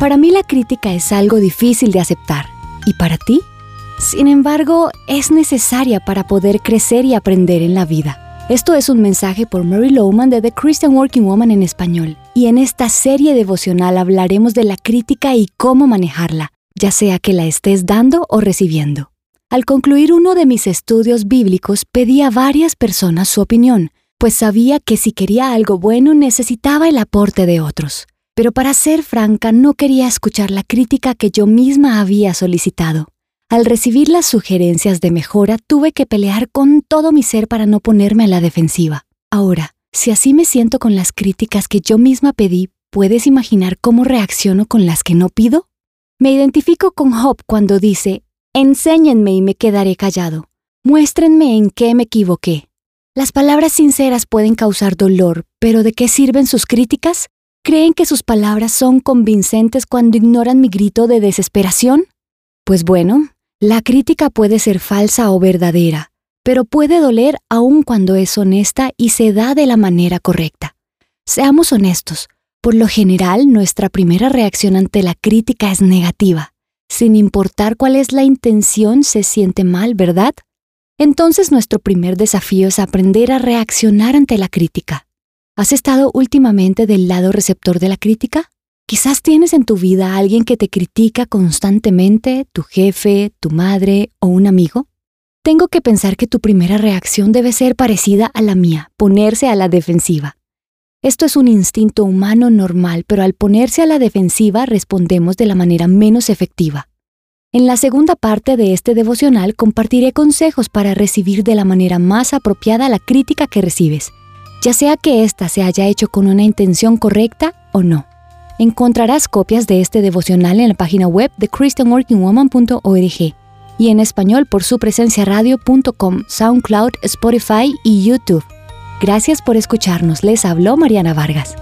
Para mí la crítica es algo difícil de aceptar. ¿Y para ti? Sin embargo, es necesaria para poder crecer y aprender en la vida. Esto es un mensaje por Mary Lowman de The Christian Working Woman en español, y en esta serie devocional hablaremos de la crítica y cómo manejarla, ya sea que la estés dando o recibiendo. Al concluir uno de mis estudios bíblicos pedí a varias personas su opinión, pues sabía que si quería algo bueno necesitaba el aporte de otros. Pero para ser franca no quería escuchar la crítica que yo misma había solicitado. Al recibir las sugerencias de mejora, tuve que pelear con todo mi ser para no ponerme a la defensiva. Ahora, si así me siento con las críticas que yo misma pedí, ¿puedes imaginar cómo reacciono con las que no pido? Me identifico con Job cuando dice, enséñenme y me quedaré callado. Muéstrenme en qué me equivoqué. Las palabras sinceras pueden causar dolor, pero ¿de qué sirven sus críticas? ¿Creen que sus palabras son convincentes cuando ignoran mi grito de desesperación? Pues bueno, la crítica puede ser falsa o verdadera, pero puede doler aun cuando es honesta y se da de la manera correcta. Seamos honestos, por lo general nuestra primera reacción ante la crítica es negativa. Sin importar cuál es la intención, se siente mal, ¿verdad? Entonces nuestro primer desafío es aprender a reaccionar ante la crítica. ¿Has estado últimamente del lado receptor de la crítica? Quizás tienes en tu vida a alguien que te critica constantemente, tu jefe, tu madre o un amigo. Tengo que pensar que tu primera reacción debe ser parecida a la mía, ponerse a la defensiva. Esto es un instinto humano normal, pero al ponerse a la defensiva respondemos de la manera menos efectiva. En la segunda parte de este devocional compartiré consejos para recibir de la manera más apropiada la crítica que recibes, ya sea que ésta se haya hecho con una intención correcta o no. Encontrarás copias de este devocional en la página web de christianworkingwoman.org y en español por su presencia radio.com, SoundCloud, Spotify y YouTube. Gracias por escucharnos. Les habló Mariana Vargas.